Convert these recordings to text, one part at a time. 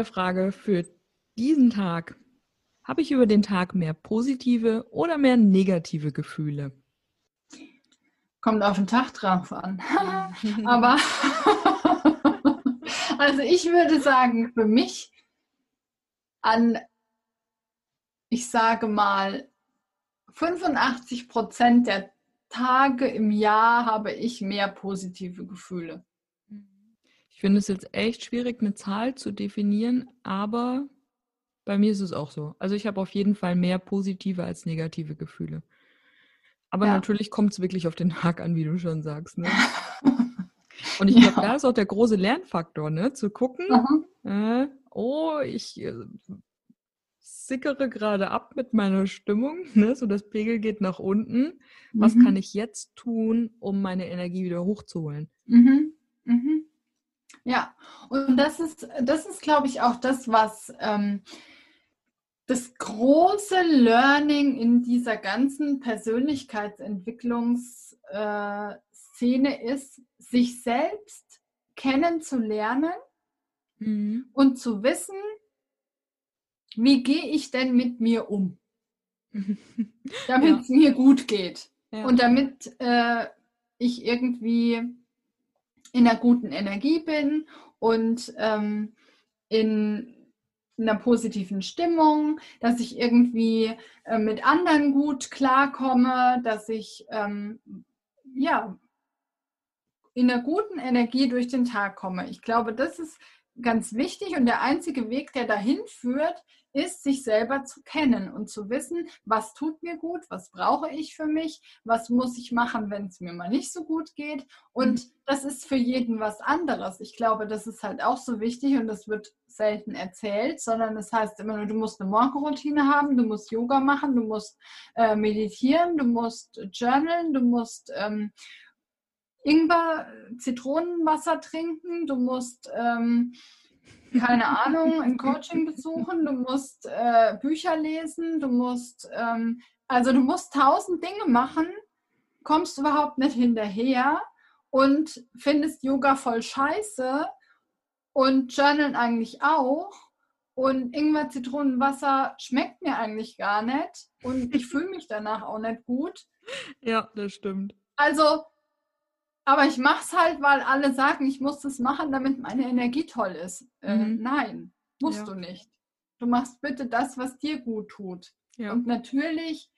neue Frage für diesen Tag. Habe ich über den Tag mehr positive oder mehr negative Gefühle? Kommt auf den Tag drauf an. Aber also ich würde sagen, für mich an, ich sage mal, 85 Prozent der Tage im Jahr habe ich mehr positive Gefühle. Ich finde es jetzt echt schwierig, eine Zahl zu definieren, aber bei mir ist es auch so. Also ich habe auf jeden Fall mehr positive als negative Gefühle. Aber ja. natürlich kommt es wirklich auf den Tag an, wie du schon sagst. Ne? Und ich glaube, ja. da ist auch der große Lernfaktor, ne? Zu gucken, äh, oh, ich äh, sickere gerade ab mit meiner Stimmung, ne? so das Pegel geht nach unten. Was mhm. kann ich jetzt tun, um meine Energie wieder hochzuholen? Mhm. Mhm. Ja, und das ist, das ist, glaube ich, auch das, was ähm, das große Learning in dieser ganzen Persönlichkeitsentwicklungsszene äh, ist, sich selbst kennenzulernen mhm. und zu wissen, wie gehe ich denn mit mir um, damit es mir gut geht ja. und damit äh, ich irgendwie in einer guten Energie bin und ähm, in einer positiven Stimmung, dass ich irgendwie äh, mit anderen gut klarkomme, dass ich ähm, ja in einer guten Energie durch den Tag komme. Ich glaube, das ist ganz wichtig und der einzige Weg, der dahin führt, ist, sich selber zu kennen und zu wissen, was tut mir gut, was brauche ich für mich, was muss ich machen, wenn es mir mal nicht so gut geht. Und mhm. das ist für jeden was anderes. Ich glaube, das ist halt auch so wichtig und das wird selten erzählt, sondern das heißt immer nur, du musst eine Morgenroutine haben, du musst Yoga machen, du musst äh, meditieren, du musst journalen, du musst ähm, Ingwer, Zitronenwasser trinken, du musst ähm, keine Ahnung, ein Coaching besuchen, du musst äh, Bücher lesen, du musst, ähm, also du musst tausend Dinge machen, kommst überhaupt nicht hinterher und findest Yoga voll scheiße und Journal eigentlich auch. Und Ingwer Zitronenwasser schmeckt mir eigentlich gar nicht und ich fühle mich danach auch nicht gut. Ja, das stimmt. Also aber ich mache es halt, weil alle sagen, ich muss das machen, damit meine Energie toll ist. Äh, mhm. nein, musst ja. du nicht. Du machst bitte das, was dir gut tut. Ja. Und natürlich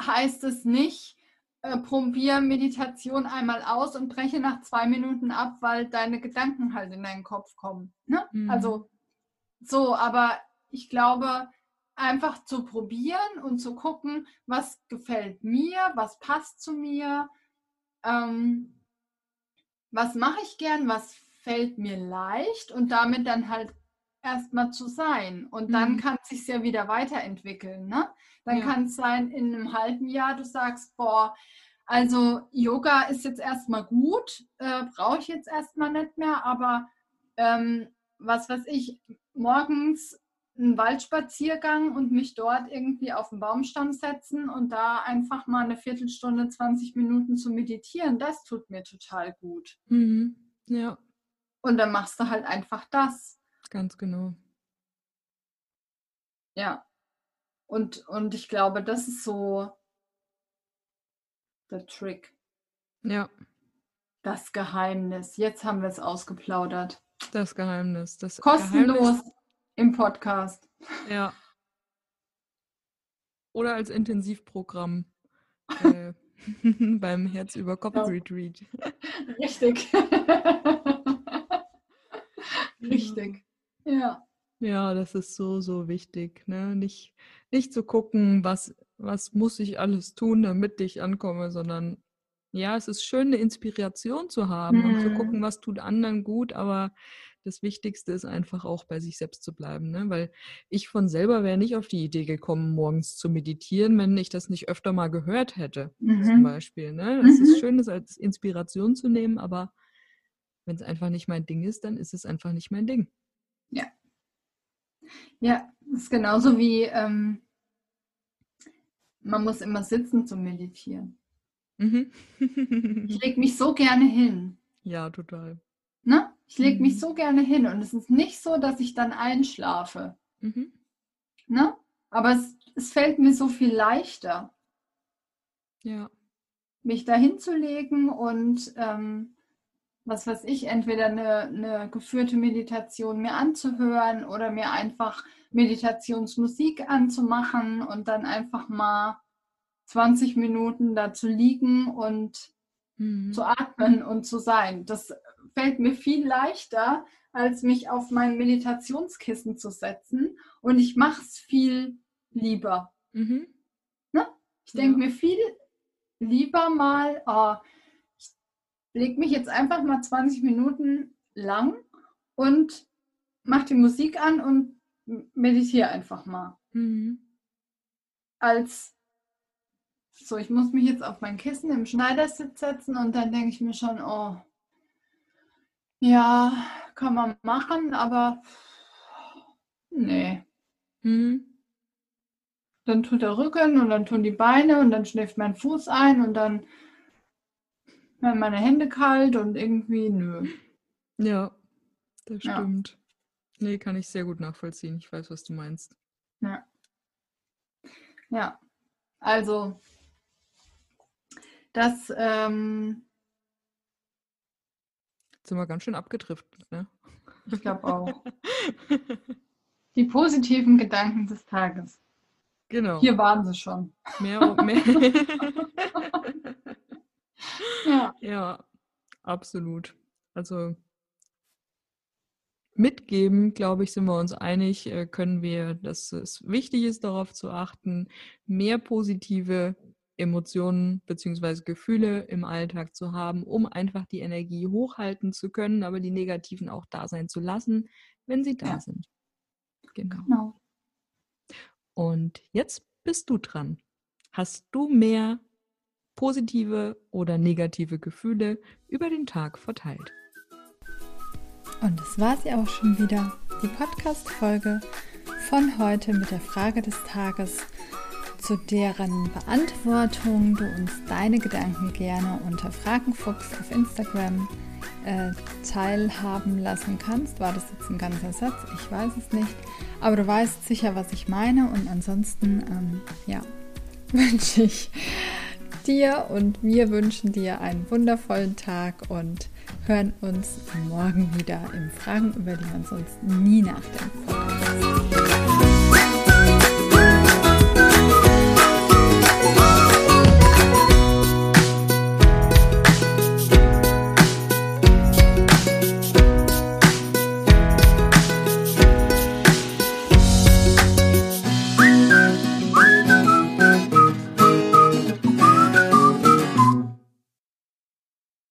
heißt es nicht, äh, probier Meditation einmal aus und breche nach zwei Minuten ab, weil deine Gedanken halt in deinen Kopf kommen. Ne? Mhm. Also so, aber ich glaube, einfach zu probieren und zu gucken, was gefällt mir, was passt zu mir, ähm, was mache ich gern, was fällt mir leicht und damit dann halt erstmal zu sein. Und dann mhm. kann es sich ja wieder weiterentwickeln. Ne? Dann ja. kann es sein, in einem halben Jahr du sagst, boah, also Yoga ist jetzt erstmal gut, äh, brauche ich jetzt erstmal nicht mehr, aber ähm, was weiß ich, morgens einen Waldspaziergang und mich dort irgendwie auf den Baumstamm setzen und da einfach mal eine Viertelstunde, 20 Minuten zu meditieren, das tut mir total gut. Mhm. Ja. Und dann machst du halt einfach das. Ganz genau. Ja. Und, und ich glaube, das ist so der Trick. Ja. Das Geheimnis. Jetzt haben wir es ausgeplaudert. Das Geheimnis. Das Kostenlos. Geheimnis im Podcast. Ja. Oder als Intensivprogramm äh, beim Herz über Kopf Retreat. Richtig. Richtig. Ja. Ja, das ist so, so wichtig. Ne? Nicht, nicht zu gucken, was, was muss ich alles tun, damit ich ankomme, sondern ja, es ist schön, eine Inspiration zu haben mhm. und zu gucken, mhm. was tut anderen gut, aber das Wichtigste ist einfach auch bei sich selbst zu bleiben, ne? weil ich von selber wäre nicht auf die Idee gekommen, morgens zu meditieren, wenn ich das nicht öfter mal gehört hätte, mhm. zum Beispiel. Ne? Es mhm. ist schön, das als Inspiration zu nehmen, aber wenn es einfach nicht mein Ding ist, dann ist es einfach nicht mein Ding. Ja. Ja, das ist genauso wie ähm, man muss immer sitzen zum Meditieren. Mhm. ich lege mich so gerne hin. Ja, total. Ich lege mhm. mich so gerne hin und es ist nicht so, dass ich dann einschlafe. Mhm. Ne? Aber es, es fällt mir so viel leichter. Ja. Mich da hinzulegen und ähm, was weiß ich, entweder eine, eine geführte Meditation mir anzuhören oder mir einfach Meditationsmusik anzumachen und dann einfach mal 20 Minuten da zu liegen und mhm. zu atmen und zu sein. Das fällt mir viel leichter, als mich auf mein Meditationskissen zu setzen. Und ich mache es viel lieber. Mhm. Ne? Ich denke ja. mir viel lieber mal, oh, ich lege mich jetzt einfach mal 20 Minuten lang und mache die Musik an und meditiere einfach mal. Mhm. Als so, ich muss mich jetzt auf mein Kissen im Schneidersitz setzen und dann denke ich mir schon, oh, ja, kann man machen, aber nee. Mhm. Dann tut der Rücken und dann tun die Beine und dann schläft mein Fuß ein und dann werden meine Hände kalt und irgendwie nö. Ja, das stimmt. Ja. Nee, kann ich sehr gut nachvollziehen. Ich weiß, was du meinst. Ja. Ja. Also das. Ähm, sind wir ganz schön abgedriftet, ne? Ich glaube auch. Die positiven Gedanken des Tages. Genau. Hier waren sie schon. Mehr und mehr. ja. ja, absolut. Also mitgeben, glaube ich, sind wir uns einig, äh, können wir, dass es wichtig ist, darauf zu achten, mehr positive Emotionen bzw. Gefühle im Alltag zu haben, um einfach die Energie hochhalten zu können, aber die negativen auch da sein zu lassen, wenn sie da ja. sind. Genau. genau. Und jetzt bist du dran. Hast du mehr positive oder negative Gefühle über den Tag verteilt? Und das war sie auch schon wieder, die Podcast-Folge von heute mit der Frage des Tages zu deren Beantwortung du uns deine Gedanken gerne unter Fragenfuchs auf Instagram äh, teilhaben lassen kannst. War das jetzt ein ganzer Satz? Ich weiß es nicht. Aber du weißt sicher, was ich meine. Und ansonsten, ähm, ja, wünsche ich dir und wir wünschen dir einen wundervollen Tag und hören uns morgen wieder im Fragen, über die man sonst nie nachdenkt.